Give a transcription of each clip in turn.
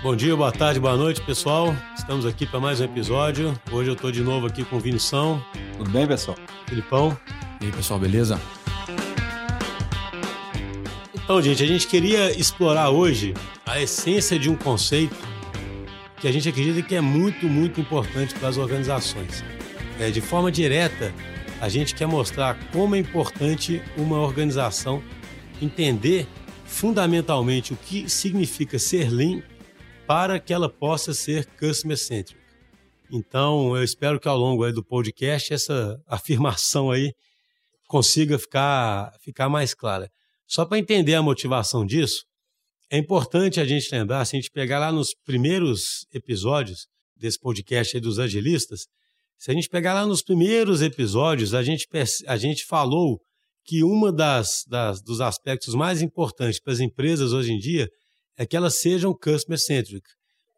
Bom dia, boa tarde, boa noite, pessoal. Estamos aqui para mais um episódio. Hoje eu estou de novo aqui com o Vinição. Tudo bem, pessoal? Filipão. E aí, pessoal, beleza? Então, gente, a gente queria explorar hoje a essência de um conceito que a gente acredita que é muito, muito importante para as organizações. É, de forma direta, a gente quer mostrar como é importante uma organização entender fundamentalmente o que significa ser lean para que ela possa ser customer centric. Então, eu espero que ao longo do podcast essa afirmação aí consiga ficar, ficar mais clara. Só para entender a motivação disso, é importante a gente lembrar, se a gente pegar lá nos primeiros episódios desse podcast aí dos agilistas, se a gente pegar lá nos primeiros episódios, a gente, a gente falou que uma das, das dos aspectos mais importantes para as empresas hoje em dia é que elas sejam customer centric.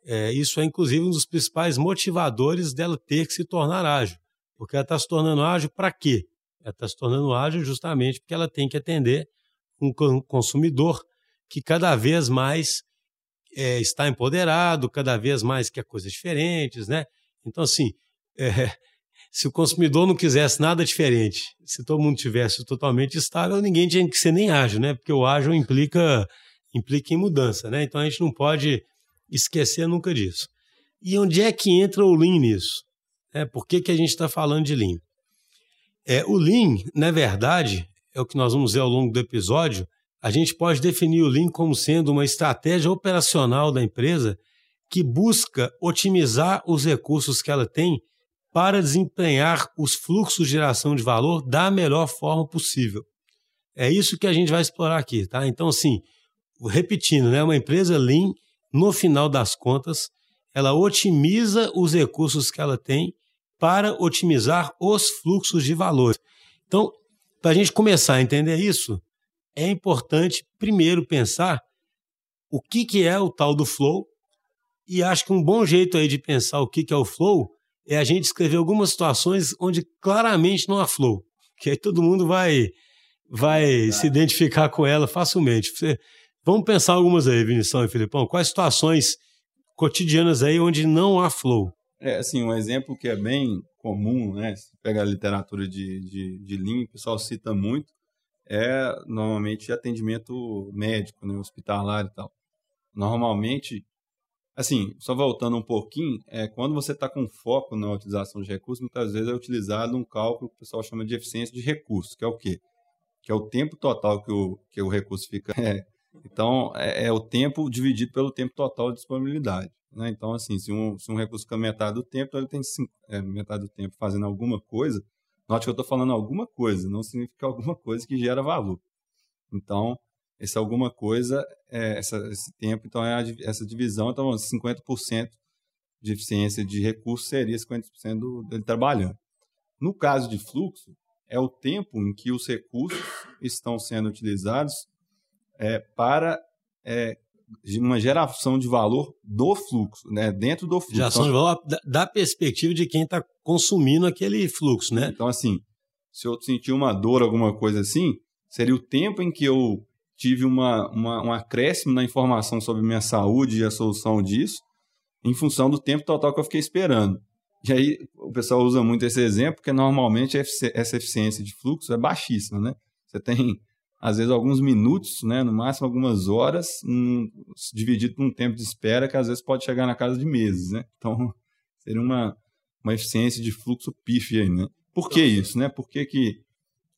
É, isso é inclusive um dos principais motivadores dela ter que se tornar ágil, porque ela está se tornando ágil para quê? Ela está se tornando ágil justamente porque ela tem que atender um consumidor que cada vez mais é, está empoderado, cada vez mais quer coisas diferentes, né? Então, assim, é, se o consumidor não quisesse nada diferente, se todo mundo tivesse totalmente estável, ninguém tinha que ser nem ágil, né? Porque o ágil implica implica em mudança, né? Então a gente não pode esquecer nunca disso. E onde é que entra o Lean nisso? É, por que, que a gente está falando de Lean? É, o Lean, na verdade, é o que nós vamos ver ao longo do episódio, a gente pode definir o Lean como sendo uma estratégia operacional da empresa que busca otimizar os recursos que ela tem para desempenhar os fluxos de geração de valor da melhor forma possível. É isso que a gente vai explorar aqui, tá? Então, assim, repetindo, né, uma empresa Lean, no final das contas, ela otimiza os recursos que ela tem para otimizar os fluxos de valor. Então, para a gente começar a entender isso, é importante primeiro pensar o que, que é o tal do flow, e acho que um bom jeito aí de pensar o que, que é o flow é a gente escrever algumas situações onde claramente não há flow, que aí todo mundo vai vai se identificar com ela facilmente. Você, Vamos pensar algumas aí, Vinição e Filipão. Quais situações cotidianas aí onde não há flow? É, assim, um exemplo que é bem comum, né? Se pega a literatura de, de, de Lean, o pessoal cita muito, é normalmente atendimento médico, né? hospitalar e tal. Normalmente, assim, só voltando um pouquinho, é, quando você está com foco na utilização de recursos, muitas vezes é utilizado um cálculo que o pessoal chama de eficiência de recursos, que é o quê? Que é o tempo total que o, que o recurso fica é, então, é, é, o tempo dividido pelo tempo total de disponibilidade. Né? Então, assim, se um, se um recurso fica metade do tempo, então ele tem cinco, é, metade do tempo fazendo alguma coisa. Note que eu estou falando alguma coisa, não significa alguma coisa que gera valor. Então, esse alguma coisa, é, essa, esse tempo, então é a, essa divisão, então 50% de eficiência de recurso seria 50% do, dele trabalhando. No caso de fluxo, é o tempo em que os recursos estão sendo utilizados é, para é, uma geração de valor do fluxo, né? dentro do fluxo. Geração de valor da, da perspectiva de quem está consumindo aquele fluxo, né? Então, assim, se eu sentir uma dor, alguma coisa assim, seria o tempo em que eu tive uma, uma, um acréscimo na informação sobre minha saúde e a solução disso, em função do tempo total que eu fiquei esperando. E aí o pessoal usa muito esse exemplo, porque normalmente essa eficiência de fluxo é baixíssima, né? Você tem às vezes alguns minutos, né, no máximo algumas horas, um, dividido por um tempo de espera que às vezes pode chegar na casa de meses, né? Então, seria uma, uma eficiência de fluxo pífia aí, né? Por que isso, né? Por que que,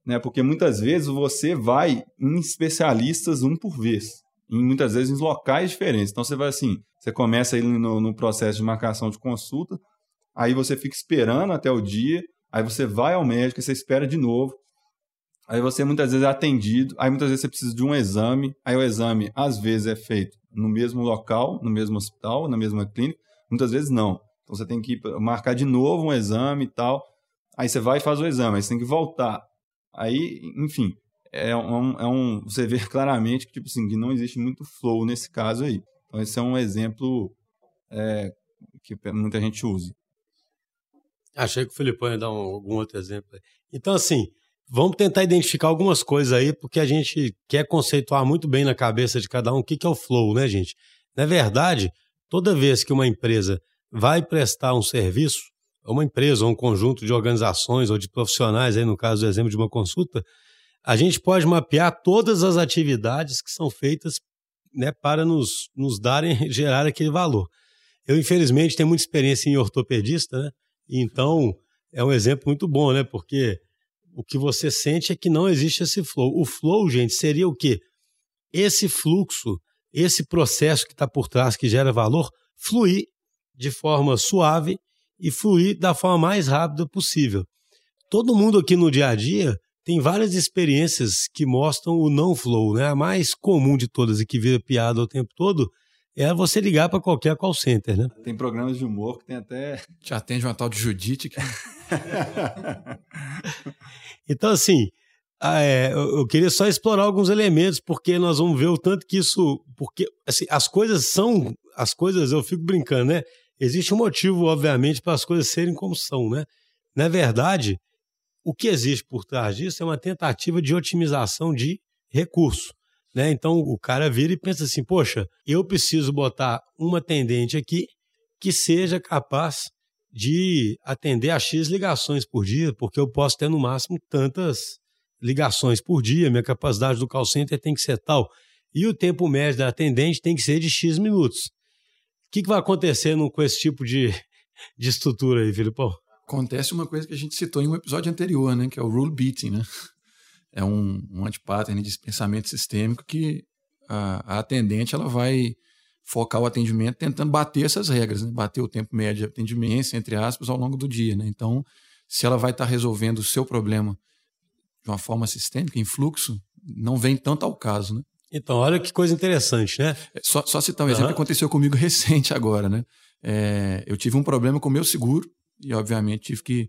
né? Porque muitas vezes você vai em especialistas um por vez, em muitas vezes em locais diferentes. Então, você vai assim, você começa aí no, no processo de marcação de consulta, aí você fica esperando até o dia, aí você vai ao médico, você espera de novo, Aí você muitas vezes é atendido, aí muitas vezes você precisa de um exame, aí o exame às vezes é feito no mesmo local, no mesmo hospital, na mesma clínica, muitas vezes não. Então você tem que marcar de novo um exame e tal. Aí você vai e faz o exame, aí você tem que voltar. Aí, enfim, é um, é um você vê claramente que tipo assim, que não existe muito flow nesse caso aí. Então esse é um exemplo é, que muita gente usa. Achei que o Filipão ia dar um, algum outro exemplo. Então, assim, Vamos tentar identificar algumas coisas aí, porque a gente quer conceituar muito bem na cabeça de cada um o que, é o flow, né, gente? Na verdade, toda vez que uma empresa vai prestar um serviço, uma empresa ou um conjunto de organizações ou de profissionais, aí no caso do exemplo de uma consulta, a gente pode mapear todas as atividades que são feitas né, para nos, nos darem, gerar aquele valor. Eu, infelizmente, tenho muita experiência em ortopedista, né? Então, é um exemplo muito bom, né? Porque o que você sente é que não existe esse flow. O flow, gente, seria o quê? Esse fluxo, esse processo que está por trás, que gera valor, fluir de forma suave e fluir da forma mais rápida possível. Todo mundo aqui no dia a dia tem várias experiências que mostram o não flow, né? A mais comum de todas e que vira piada o tempo todo é você ligar para qualquer call center, né? Tem programas de humor que tem até. Te atende uma tal de Judite. Que... então, assim, é, eu queria só explorar alguns elementos, porque nós vamos ver o tanto que isso. Porque assim, as coisas são. As coisas, eu fico brincando, né? Existe um motivo, obviamente, para as coisas serem como são, né? Na verdade, o que existe por trás disso é uma tentativa de otimização de recurso. Né? Então o cara vira e pensa assim: poxa, eu preciso botar uma atendente aqui que seja capaz de atender a X ligações por dia, porque eu posso ter no máximo tantas ligações por dia, minha capacidade do call center tem que ser tal. E o tempo médio da atendente tem que ser de X minutos. O que, que vai acontecendo com esse tipo de, de estrutura aí, Filipão? Acontece uma coisa que a gente citou em um episódio anterior, né? Que é o rule beating, né? É um, um antipattern de pensamento sistêmico que a, a, atendente ela vai focar o atendimento tentando bater essas regras, né? bater o tempo médio de atendimento, entre aspas, ao longo do dia. Né? Então, se ela vai estar tá resolvendo o seu problema de uma forma sistêmica, em fluxo, não vem tanto ao caso. Né? Então, olha que coisa interessante, né? É, só, só citar um uhum. exemplo que aconteceu comigo recente agora, né? É, eu tive um problema com o meu seguro e, obviamente, tive que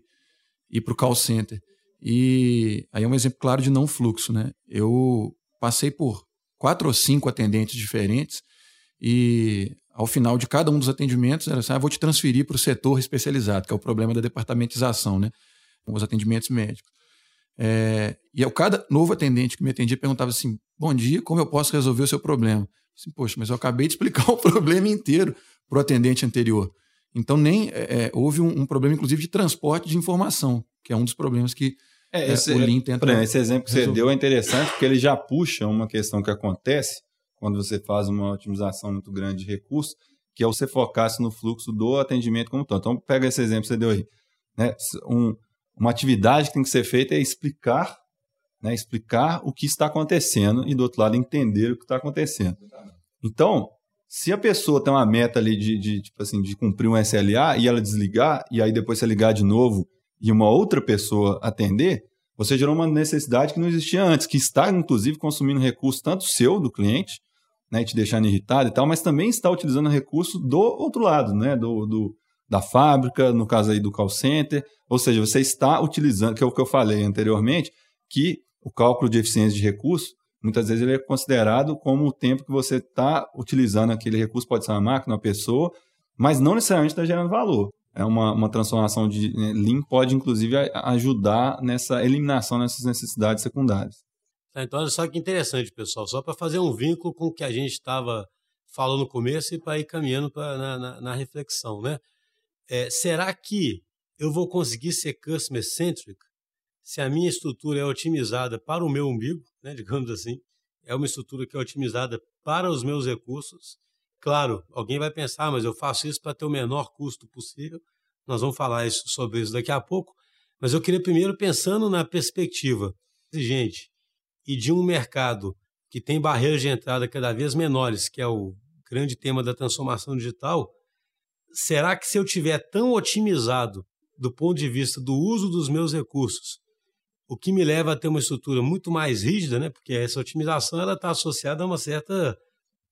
ir para o call center. E aí é um exemplo claro de não fluxo, né? Eu passei por quatro ou cinco atendentes diferentes e ao final de cada um dos atendimentos era assim, ah, vou te transferir para o setor especializado, que é o problema da departamentização, né? Os atendimentos médicos. É, e ao cada novo atendente que me atendia perguntava assim, bom dia, como eu posso resolver o seu problema? Assim, Poxa, mas eu acabei de explicar o problema inteiro para o atendente anterior. Então nem é, é, houve um, um problema, inclusive, de transporte de informação, que é um dos problemas que é, esse, o Lean tenta. Exemplo, esse exemplo que resolver. você deu é interessante porque ele já puxa uma questão que acontece quando você faz uma otimização muito grande de recursos, que é você focar-se no fluxo do atendimento como todo. Então, pega esse exemplo que você deu aí. Né? Um, uma atividade que tem que ser feita é explicar, né? explicar o que está acontecendo e, do outro lado, entender o que está acontecendo. Então, se a pessoa tem uma meta ali de, de, tipo assim, de cumprir um SLA e ela desligar, e aí depois você ligar de novo e uma outra pessoa atender, você gerou uma necessidade que não existia antes, que está, inclusive, consumindo recurso tanto seu, do cliente, né, te deixando irritado e tal, mas também está utilizando recurso do outro lado, né, do, do, da fábrica, no caso aí do call center, ou seja, você está utilizando, que é o que eu falei anteriormente, que o cálculo de eficiência de recurso, muitas vezes ele é considerado como o tempo que você está utilizando aquele recurso, pode ser uma máquina, uma pessoa, mas não necessariamente está gerando valor é uma, uma transformação de né, Lean pode, inclusive, ajudar nessa eliminação dessas necessidades secundárias. Tá, então, olha só que interessante, pessoal. Só para fazer um vínculo com o que a gente estava falando no começo e para ir caminhando pra, na, na, na reflexão. Né? É, será que eu vou conseguir ser customer-centric se a minha estrutura é otimizada para o meu umbigo, né, digamos assim, é uma estrutura que é otimizada para os meus recursos Claro, alguém vai pensar, mas eu faço isso para ter o menor custo possível. Nós vamos falar isso, sobre isso daqui a pouco. Mas eu queria primeiro pensando na perspectiva exigente e de um mercado que tem barreiras de entrada cada vez menores, que é o grande tema da transformação digital. Será que se eu tiver tão otimizado do ponto de vista do uso dos meus recursos, o que me leva a ter uma estrutura muito mais rígida, né? Porque essa otimização ela está associada a uma certa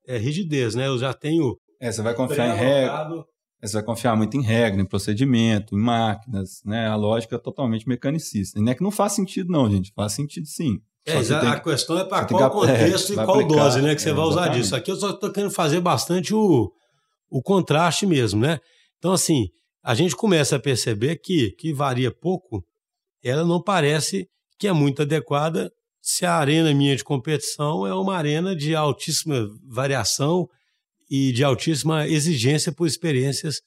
é, rigidez, né? Eu já tenho. É, você vai confiar em regra. É, você vai confiar muito em regra, em procedimento, em máquinas, né? A lógica é totalmente mecanicista. E não é que não faz sentido, não, gente. Faz sentido sim. É, a questão é para qual contexto é, e qual aplicar, dose né, que você é, vai usar exatamente. disso. Aqui eu só estou querendo fazer bastante o, o contraste mesmo, né? Então, assim, a gente começa a perceber que, que varia pouco, ela não parece que é muito adequada se a arena minha de competição é uma arena de altíssima variação e de altíssima exigência por experiências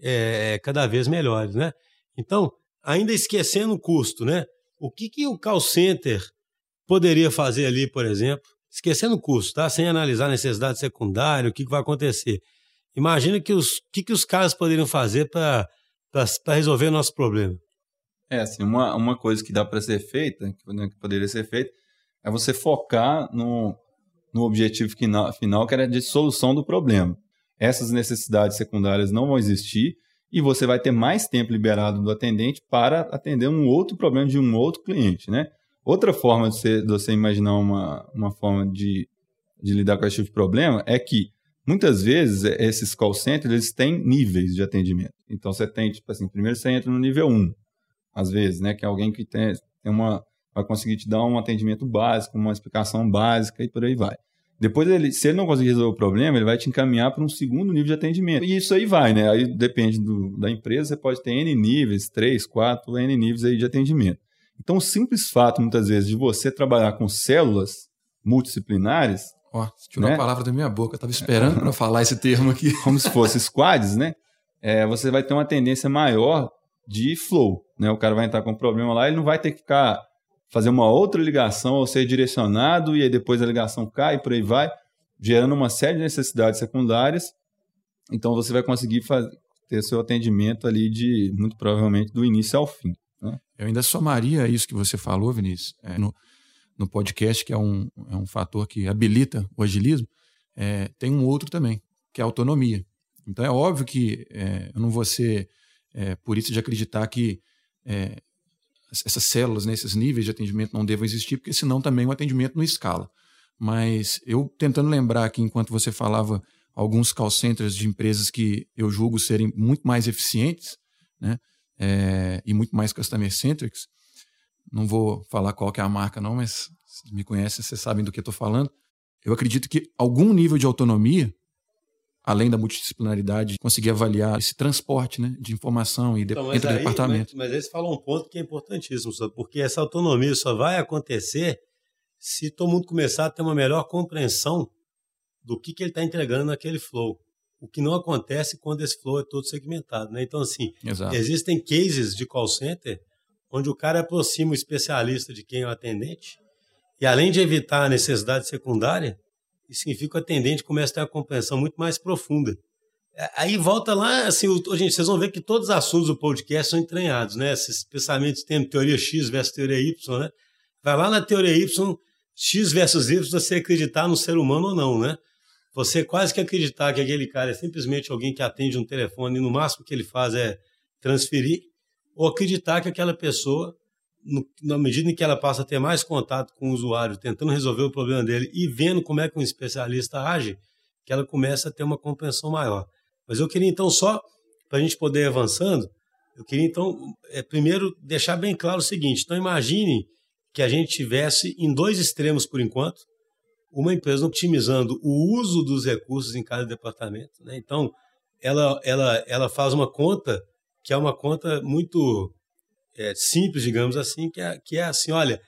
é, cada vez melhores, né? Então, ainda esquecendo o custo, né? O que, que o call center poderia fazer ali, por exemplo, esquecendo o custo, tá? Sem analisar a necessidade secundária, o que, que vai acontecer. Imagina que os que, que os caras poderiam fazer para resolver nosso problema. É, assim, uma, uma coisa que dá para ser feita, que poderia ser feita, é você focar no, no objetivo final, final, que era de solução do problema. Essas necessidades secundárias não vão existir e você vai ter mais tempo liberado do atendente para atender um outro problema de um outro cliente, né? Outra forma de você, de você imaginar uma, uma forma de, de lidar com esse tipo de problema é que muitas vezes esses call centers eles têm níveis de atendimento. Então você tem, tipo assim, primeiro você entra no nível 1, às vezes, né? Que é alguém que tem, tem uma, vai conseguir te dar um atendimento básico, uma explicação básica e por aí vai. Depois, ele, se ele não conseguir resolver o problema, ele vai te encaminhar para um segundo nível de atendimento. E isso aí vai, né? Aí depende do, da empresa, você pode ter N níveis, 3, 4, N níveis aí de atendimento. Então, o simples fato, muitas vezes, de você trabalhar com células multidisciplinares. Ó, oh, tirou né? a palavra da minha boca, eu estava esperando para falar esse termo aqui. Como se fosse squads, né? É, você vai ter uma tendência maior de flow. Né? O cara vai entrar com um problema lá, ele não vai ter que ficar fazer uma outra ligação ou ser direcionado e aí depois a ligação cai por aí vai, gerando uma série de necessidades secundárias. Então você vai conseguir fazer, ter seu atendimento ali de, muito provavelmente, do início ao fim. Né? Eu ainda somaria isso que você falou, Vinícius, é, no, no podcast, que é um, é um fator que habilita o agilismo, é, tem um outro também, que é a autonomia. Então é óbvio que é, eu não vou ser é, por isso de acreditar que é, essas células, né, esses níveis de atendimento não devam existir, porque senão também o atendimento não escala. Mas eu tentando lembrar aqui, enquanto você falava alguns call centers de empresas que eu julgo serem muito mais eficientes né, é, e muito mais customer-centrics, não vou falar qual que é a marca não, mas me conhecem, vocês sabem do que estou falando. Eu acredito que algum nível de autonomia além da multidisciplinaridade, conseguir avaliar esse transporte né, de informação e de, então, entre aí, departamentos. Mas, mas aí você fala um ponto que é importantíssimo, porque essa autonomia só vai acontecer se todo mundo começar a ter uma melhor compreensão do que, que ele está entregando naquele flow. O que não acontece quando esse flow é todo segmentado. Né? Então, assim, Exato. existem cases de call center onde o cara aproxima o especialista de quem é o atendente e, além de evitar a necessidade secundária, isso significa que o atendente começa a ter uma compreensão muito mais profunda. É, aí volta lá, assim, o, gente, vocês vão ver que todos os assuntos do podcast são entranhados, né? Esses pensamentos tem teoria X versus teoria Y, né? Vai lá na teoria Y, X versus Y, você acreditar no ser humano ou não, né? Você quase que acreditar que aquele cara é simplesmente alguém que atende um telefone e no máximo que ele faz é transferir, ou acreditar que aquela pessoa no, na medida em que ela passa a ter mais contato com o usuário, tentando resolver o problema dele e vendo como é que um especialista age, que ela começa a ter uma compreensão maior. Mas eu queria então só, para a gente poder ir avançando, eu queria então, é, primeiro, deixar bem claro o seguinte: então imagine que a gente tivesse em dois extremos por enquanto, uma empresa otimizando o uso dos recursos em cada departamento. Né? Então, ela, ela, ela faz uma conta que é uma conta muito é, simples, digamos assim, que é, que é assim: olha,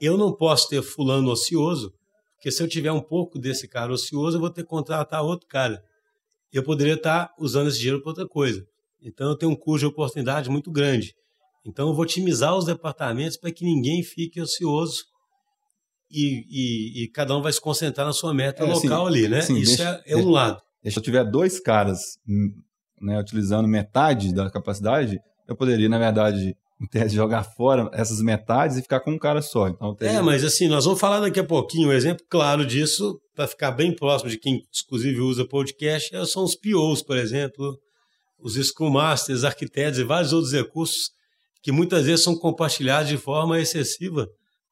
eu não posso ter fulano ocioso, porque se eu tiver um pouco desse cara ocioso, eu vou ter que contratar outro cara. Eu poderia estar usando esse dinheiro para outra coisa. Então, eu tenho um custo de oportunidade muito grande. Então, eu vou otimizar os departamentos para que ninguém fique ocioso e, e, e, cada um vai se concentrar na sua meta é, local ali, né? Sim, Isso deixa, é, é, um lado. Se eu tiver dois caras hum, né, utilizando metade da capacidade, eu poderia, na verdade, em tese, jogar fora essas metades e ficar com um cara só. Então. É, mas assim, nós vamos falar daqui a pouquinho. Um exemplo claro disso, para ficar bem próximo de quem, inclusive, usa podcast, é, são os POs, por exemplo, os Scrum Masters, arquitetos e vários outros recursos que muitas vezes são compartilhados de forma excessiva,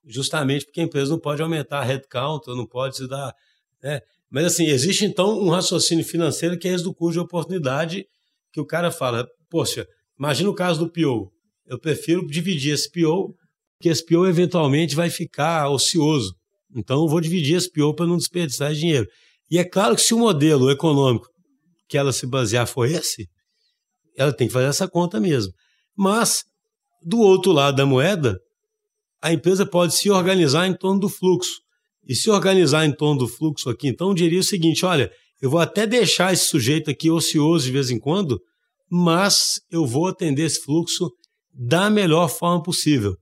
justamente porque a empresa não pode aumentar a headcount, não pode se dar. Né? Mas assim, existe então um raciocínio financeiro que é esse do custo de oportunidade, que o cara fala, poxa, imagina o caso do PO eu prefiro dividir esse PO, porque esse PO eventualmente vai ficar ocioso. Então eu vou dividir esse PO para não desperdiçar dinheiro. E é claro que se o modelo econômico que ela se basear for esse, ela tem que fazer essa conta mesmo. Mas, do outro lado da moeda, a empresa pode se organizar em torno do fluxo. E se organizar em torno do fluxo aqui, então eu diria o seguinte: olha, eu vou até deixar esse sujeito aqui ocioso de vez em quando, mas eu vou atender esse fluxo da melhor forma possível.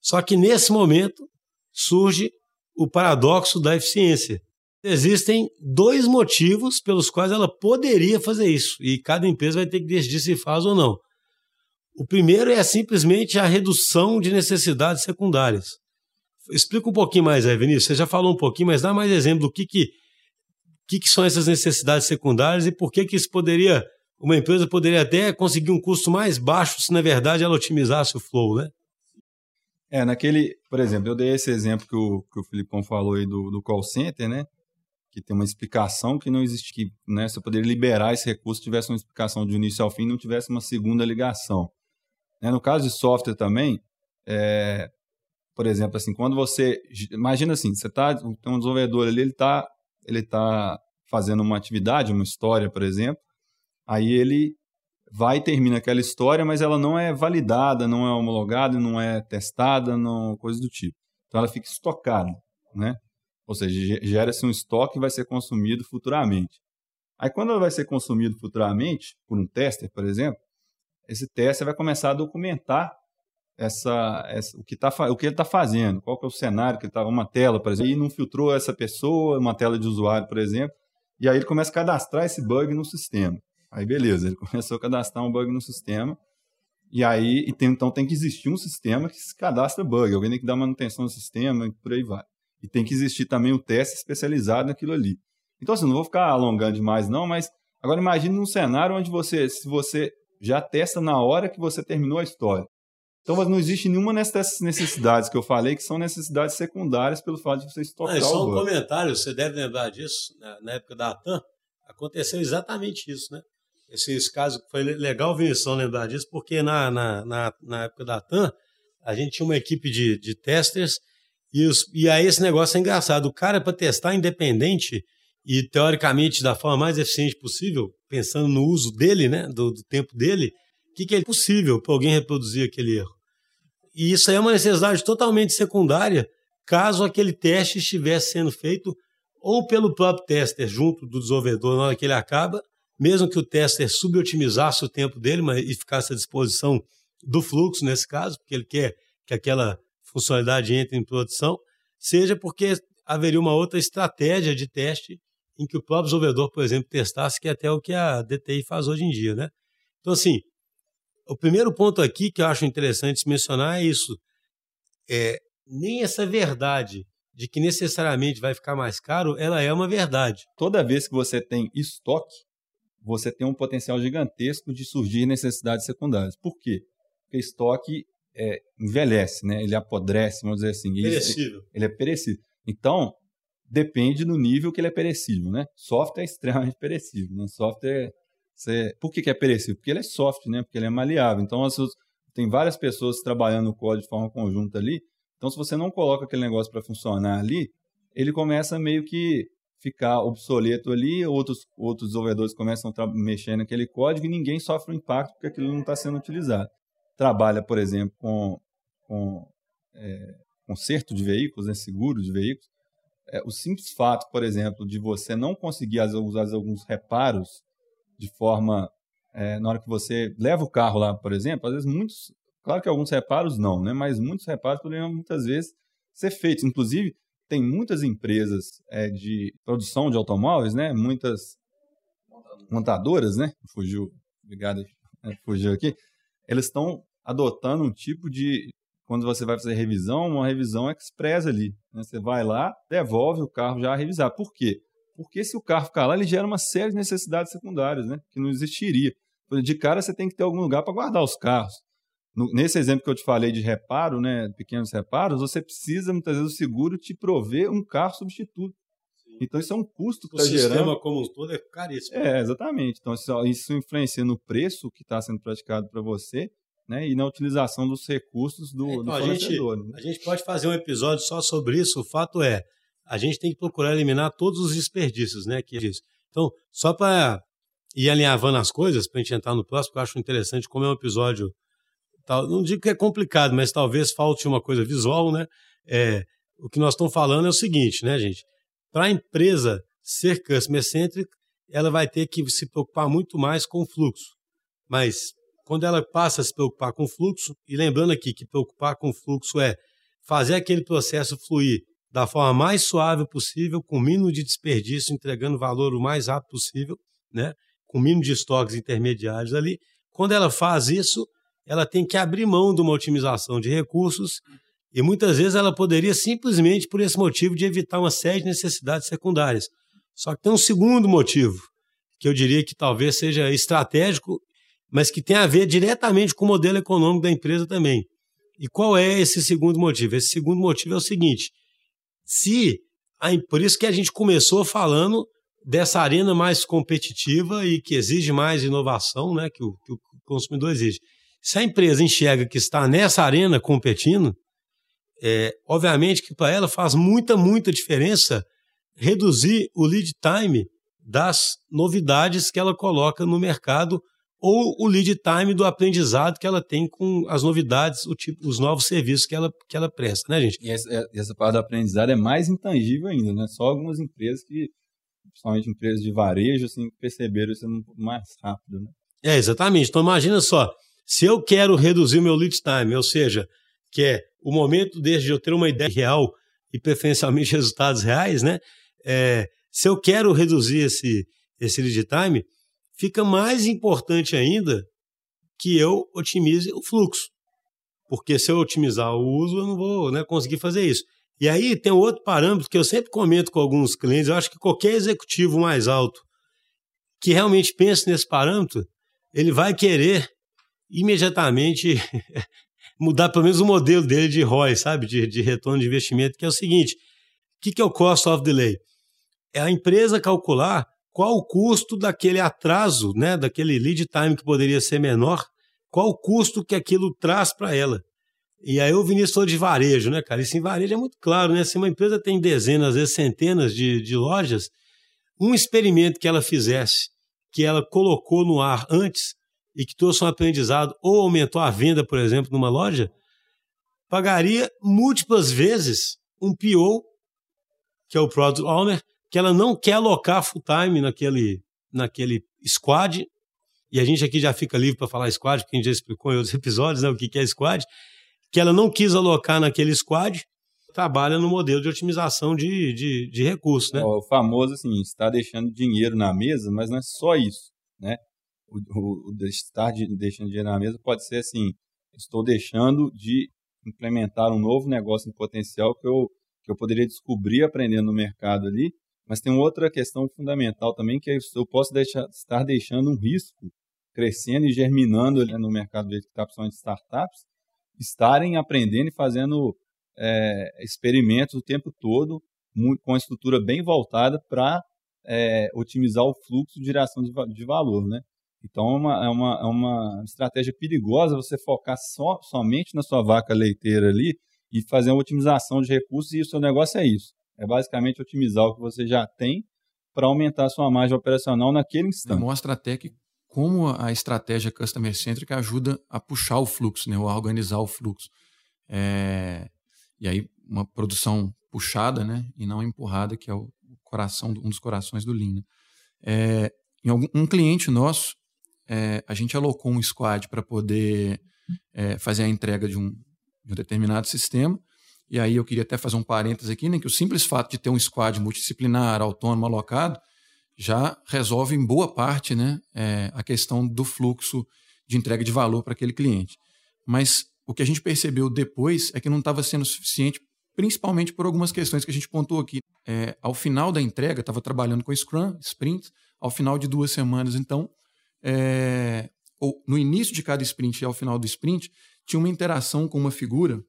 Só que nesse momento surge o paradoxo da eficiência. Existem dois motivos pelos quais ela poderia fazer isso, e cada empresa vai ter que decidir se faz ou não. O primeiro é simplesmente a redução de necessidades secundárias. Explica um pouquinho mais aí, Vinícius. Você já falou um pouquinho, mas dá mais exemplo do que, que, que, que são essas necessidades secundárias e por que, que isso poderia, uma empresa poderia até conseguir um custo mais baixo se na verdade ela otimizasse o flow, né? É, naquele, por exemplo, eu dei esse exemplo que o, que o Filipão falou aí do, do call center, né? Que tem uma explicação que não existe, que né, você poderia liberar esse recurso se tivesse uma explicação de início ao fim não tivesse uma segunda ligação. Né, no caso de software também, é, por exemplo, assim, quando você. Imagina assim, você tá, tem um desenvolvedor ali, ele está ele tá fazendo uma atividade, uma história, por exemplo, aí ele vai e termina aquela história, mas ela não é validada, não é homologada, não é testada, não, coisa do tipo. Então ela fica estocada, né? Ou seja, gera-se um estoque que vai ser consumido futuramente. Aí quando ela vai ser consumido futuramente, por um tester, por exemplo, esse tester vai começar a documentar essa, essa o, que tá, o que ele está fazendo, qual que é o cenário que ele está, uma tela, por exemplo, e não filtrou essa pessoa, uma tela de usuário, por exemplo, e aí ele começa a cadastrar esse bug no sistema. Aí beleza, ele começou a cadastrar um bug no sistema, e aí e tem, então tem que existir um sistema que se cadastra bug, alguém tem que dar manutenção no sistema e por aí vai. E tem que existir também um teste especializado naquilo ali. Então assim, não vou ficar alongando demais não, mas agora imagine um cenário onde você, se você já testa na hora que você terminou a história. Então não existe nenhuma dessas necessidades que eu falei que são necessidades secundárias pelo fato de você estocar ah, só um comentário, você deve lembrar disso, né? na época da ATAM, aconteceu exatamente isso, né? Esse, esse caso foi legal, Vinícius, lembrar disso, porque na, na, na, na, época da TAM, a gente tinha uma equipe de, de testers e, os, e aí esse negócio é engraçado. O cara, para testar independente e teoricamente da forma mais eficiente possível, pensando no uso dele, né, do, do tempo dele, o que, que é possível para alguém reproduzir aquele erro? E isso aí é uma necessidade totalmente secundária caso aquele teste estivesse sendo feito ou pelo próprio tester junto do desenvolvedor na hora que ele acaba, mesmo que o tester subotimizasse o tempo dele mas, e ficasse à disposição do fluxo nesse caso, porque ele quer que aquela funcionalidade entre em produção, seja porque haveria uma outra estratégia de teste em que o próprio desenvolvedor, por exemplo, testasse, que é até o que a DTI faz hoje em dia, né? Então, assim, o primeiro ponto aqui que eu acho interessante mencionar é isso. É, nem essa verdade de que necessariamente vai ficar mais caro, ela é uma verdade. Toda vez que você tem estoque, você tem um potencial gigantesco de surgir necessidades secundárias. Por quê? Porque estoque é, envelhece, né? ele apodrece, vamos dizer assim. Perecível. Ele, ele é perecível. Então, depende do nível que ele é perecível, né? Software é extremamente perecível, né? Software, você... por que, que é perecível? Porque ele é software, né? Porque ele é maleável. Então, as tem várias pessoas trabalhando no código de forma conjunta ali. Então, se você não coloca aquele negócio para funcionar ali, ele começa meio que ficar obsoleto ali, outros, outros desenvolvedores começam a mexer naquele código e ninguém sofre o impacto porque aquilo não está sendo utilizado. Trabalha, por exemplo, com, com é, conserto de veículos, né, seguro de veículos, é, o simples fato, por exemplo, de você não conseguir usar alguns reparos de forma. É, na hora que você leva o carro lá, por exemplo, às vezes muitos. Claro que alguns reparos não, né? mas muitos reparos poderiam muitas vezes ser feitos. Inclusive, tem muitas empresas é, de produção de automóveis, né? muitas montadoras, né? Fugiu, obrigado, né? fugiu aqui. Eles estão adotando um tipo de, quando você vai fazer revisão, uma revisão express ali. Né? Você vai lá, devolve o carro já a revisar. Por quê? Porque se o carro ficar lá, ele gera uma série de necessidades secundárias, né? que não existiria. De cara, você tem que ter algum lugar para guardar os carros. No, nesse exemplo que eu te falei de reparo, né, pequenos reparos, você precisa, muitas vezes, o seguro te prover um carro substituto. Então, isso é um custo que está gerando. O sistema como um todo é caríssimo. É, exatamente. Então, isso, isso influencia no preço que está sendo praticado para você né, e na utilização dos recursos do, é, então, do fornecedor. A gente, né? a gente pode fazer um episódio só sobre isso. O fato é, a gente tem que procurar eliminar todos os desperdícios, né? Que diz. Então, só para ir alinhavando as coisas, para a gente entrar no próximo, que eu acho interessante, como é um episódio. Tal, não digo que é complicado, mas talvez falte uma coisa visual, né? É, o que nós estamos falando é o seguinte, né, gente? Para a empresa ser customer centric, ela vai ter que se preocupar muito mais com o fluxo. Mas quando ela passa a se preocupar com o fluxo, e lembrando aqui que preocupar com o fluxo é fazer aquele processo fluir da forma mais suave possível, com o mínimo de desperdício, entregando valor o mais rápido possível, né? com o mínimo de estoques intermediários ali. Quando ela faz isso, ela tem que abrir mão de uma otimização de recursos e muitas vezes ela poderia simplesmente por esse motivo de evitar uma série de necessidades secundárias. Só que tem um segundo motivo, que eu diria que talvez seja estratégico, mas que tem a ver diretamente com o modelo econômico da empresa também. E qual é esse segundo motivo? Esse segundo motivo é o seguinte: se por isso que a gente começou falando dessa arena mais competitiva e que exige mais inovação, né, que o, que o consumidor exige. Se a empresa enxerga que está nessa arena competindo, é, obviamente que para ela faz muita, muita diferença reduzir o lead time das novidades que ela coloca no mercado ou o lead time do aprendizado que ela tem com as novidades, tipo, os novos serviços que ela, que ela presta, né, gente? E essa, essa parte do aprendizado é mais intangível ainda, né? Só algumas empresas que, principalmente empresas de varejo, assim, perceberam isso mais rápido, né? É, exatamente. Então, imagina só, se eu quero reduzir o meu lead time, ou seja, que é o momento desde eu ter uma ideia real e preferencialmente resultados reais, né? É, se eu quero reduzir esse, esse lead time, fica mais importante ainda que eu otimize o fluxo. Porque se eu otimizar o uso, eu não vou né, conseguir fazer isso. E aí tem outro parâmetro que eu sempre comento com alguns clientes, eu acho que qualquer executivo mais alto que realmente pense nesse parâmetro, ele vai querer imediatamente mudar pelo menos o modelo dele de ROI, sabe? De, de retorno de investimento, que é o seguinte: o que, que é o cost of delay? É a empresa calcular qual o custo daquele atraso, né, daquele lead time que poderia ser menor, qual o custo que aquilo traz para ela. E aí o Vinícius falou de varejo, né, cara? Isso em varejo é muito claro, né? Se uma empresa tem dezenas, às vezes centenas de, de lojas, um experimento que ela fizesse, que ela colocou no ar antes, e que trouxe um aprendizado ou aumentou a venda, por exemplo, numa loja, pagaria múltiplas vezes um PO, que é o Product Owner, que ela não quer alocar full time naquele, naquele squad, e a gente aqui já fica livre para falar squad, porque a gente já explicou em outros episódios né, o que é squad, que ela não quis alocar naquele squad, trabalha no modelo de otimização de, de, de recursos. Né? O famoso assim, está deixando dinheiro na mesa, mas não é só isso. Né? O, o estar de, deixando dinheiro na mesa pode ser assim: estou deixando de implementar um novo negócio em potencial que eu, que eu poderia descobrir aprendendo no mercado ali. Mas tem outra questão fundamental também, que é eu posso deixar, estar deixando um risco crescendo e germinando ali no mercado de está, principalmente startups, estarem aprendendo e fazendo é, experimentos o tempo todo, muito, com a estrutura bem voltada para é, otimizar o fluxo de geração de, de valor, né? Então é uma, é uma, é uma estratégia perigosa você focar só, somente na sua vaca leiteira ali e fazer uma otimização de recursos e o seu negócio é isso. É basicamente otimizar o que você já tem para aumentar a sua margem operacional naquele instante. Mostra até que como a estratégia customer centric ajuda a puxar o fluxo, né, ou a organizar o fluxo. É, e aí uma produção puxada, né, e não empurrada, que é o coração, um dos corações do Lean. Né. É, algum, um cliente nosso é, a gente alocou um squad para poder é, fazer a entrega de um, de um, determinado sistema. E aí eu queria até fazer um parênteses aqui, né, que o simples fato de ter um squad multidisciplinar, autônomo, alocado, já resolve em boa parte né, é, a questão do fluxo de entrega de valor para aquele cliente. Mas o que a gente percebeu depois é que não estava sendo suficiente, principalmente por algumas questões que a gente pontuou aqui. É, ao final da entrega, estava trabalhando com Scrum, Sprint, ao final de duas semanas, então, é, ou no início de cada sprint e ao final do sprint, tinha uma interação com uma figura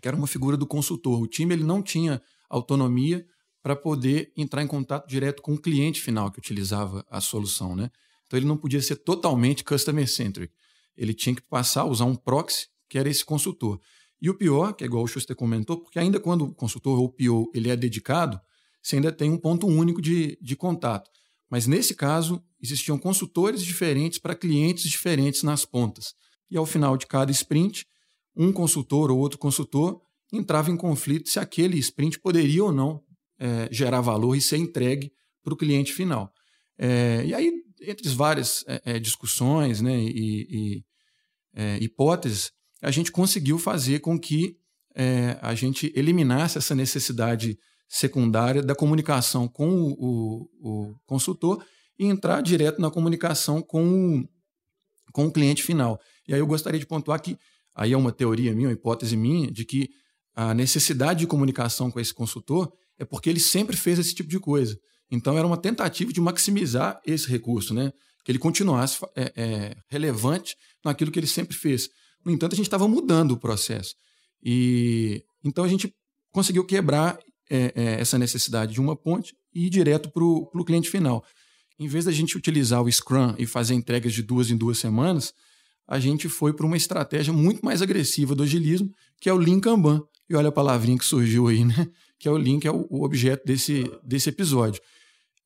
que era uma figura do consultor. O time ele não tinha autonomia para poder entrar em contato direto com o cliente final que utilizava a solução, né? Então ele não podia ser totalmente customer centric. Ele tinha que passar a usar um proxy, que era esse consultor. E o pior, que é igual o Schuster comentou, porque ainda quando o consultor ou o PO ele é dedicado, você ainda tem um ponto único de, de contato. Mas nesse caso, existiam consultores diferentes para clientes diferentes nas pontas. E ao final de cada sprint, um consultor ou outro consultor entrava em conflito se aquele sprint poderia ou não é, gerar valor e ser entregue para o cliente final. É, e aí, entre várias é, é discussões né, e, e é, hipóteses, a gente conseguiu fazer com que é, a gente eliminasse essa necessidade secundária da comunicação com o, o, o consultor e entrar direto na comunicação com o, com o cliente final. E aí eu gostaria de pontuar que, aí é uma teoria minha, uma hipótese minha, de que a necessidade de comunicação com esse consultor é porque ele sempre fez esse tipo de coisa. Então era uma tentativa de maximizar esse recurso, né? que ele continuasse é, é, relevante naquilo que ele sempre fez. No entanto, a gente estava mudando o processo. E então a gente conseguiu quebrar é, é essa necessidade de uma ponte e ir direto para o cliente final. Em vez da gente utilizar o Scrum e fazer entregas de duas em duas semanas, a gente foi para uma estratégia muito mais agressiva do agilismo, que é o Lean Kanban. E olha a palavrinha que surgiu aí, né? Que é o Lean, que é o, o objeto desse, desse episódio.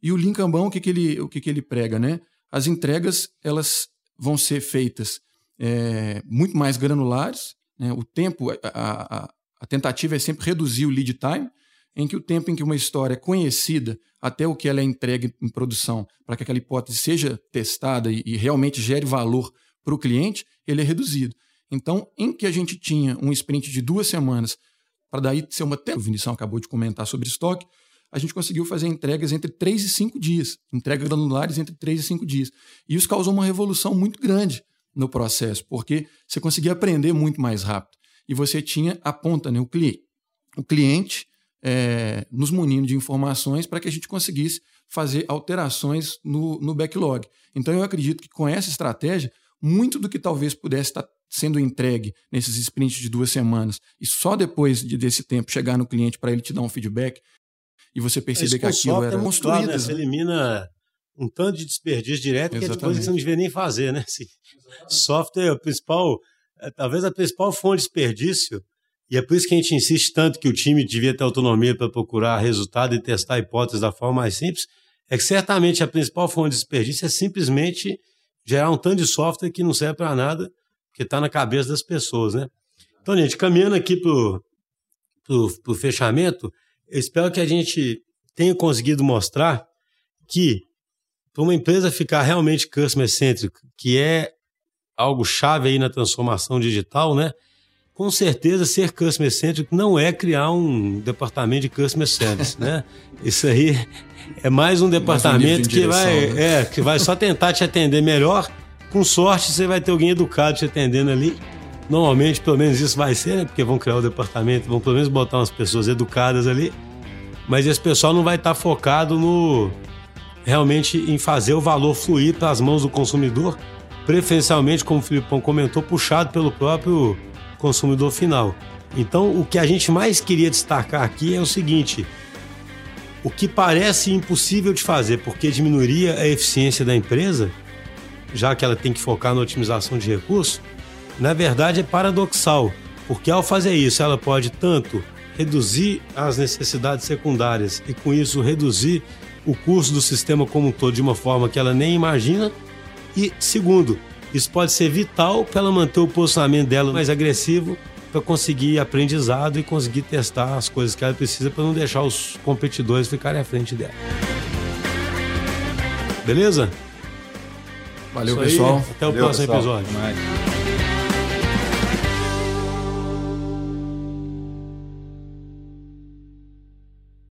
E o Lean Kanban, o que, que, ele, o que, que ele prega, né? As entregas elas vão ser feitas é, muito mais granulares. Né? O tempo, a, a, a tentativa é sempre reduzir o lead time, em que o tempo em que uma história é conhecida até o que ela é entregue em produção, para que aquela hipótese seja testada e, e realmente gere valor para o cliente, ele é reduzido. Então, em que a gente tinha um sprint de duas semanas, para daí ser uma. O Vinição acabou de comentar sobre estoque, a gente conseguiu fazer entregas entre 3 e 5 dias, entregas granulares entre 3 e 5 dias. E isso causou uma revolução muito grande no processo, porque você conseguia aprender muito mais rápido. E você tinha a ponta, né, o cliente. O cliente é, nos munindo de informações para que a gente conseguisse fazer alterações no, no backlog. Então eu acredito que com essa estratégia, muito do que talvez pudesse estar sendo entregue nesses sprints de duas semanas e só depois de, desse tempo chegar no cliente para ele te dar um feedback e você perceber que aquilo era é construído. Né? Você elimina um tanto de desperdício direto Exatamente. que é depois você não devia nem fazer, né? Software, é o principal, é, talvez a principal fonte de desperdício, e é por isso que a gente insiste tanto que o time devia ter autonomia para procurar resultado e testar hipóteses da forma mais simples, é que certamente a principal fonte de desperdício é simplesmente gerar um tanto de software que não serve para nada, que está na cabeça das pessoas, né? Então, gente, caminhando aqui para o fechamento, eu espero que a gente tenha conseguido mostrar que para uma empresa ficar realmente customer centric, que é algo chave aí na transformação digital, né? Com certeza ser customer centric não é criar um departamento de customer service, né? Isso aí é mais um departamento mais um que direção, vai né? é, que vai só tentar te atender melhor. Com sorte você vai ter alguém educado te atendendo ali. Normalmente, pelo menos isso vai ser, né? Porque vão criar o departamento, vão pelo menos botar umas pessoas educadas ali. Mas esse pessoal não vai estar focado no realmente em fazer o valor fluir para as mãos do consumidor, preferencialmente, como o Filipão comentou, puxado pelo próprio consumidor final. Então, o que a gente mais queria destacar aqui é o seguinte: o que parece impossível de fazer, porque diminuiria a eficiência da empresa, já que ela tem que focar na otimização de recursos, na verdade é paradoxal, porque ao fazer isso ela pode tanto reduzir as necessidades secundárias e com isso reduzir o custo do sistema como um todo de uma forma que ela nem imagina. E segundo, isso pode ser vital para ela manter o posicionamento dela mais agressivo para conseguir aprendizado e conseguir testar as coisas que ela precisa para não deixar os competidores ficarem à frente dela. Beleza? Valeu, pessoal. Até o Valeu, próximo pessoal. episódio.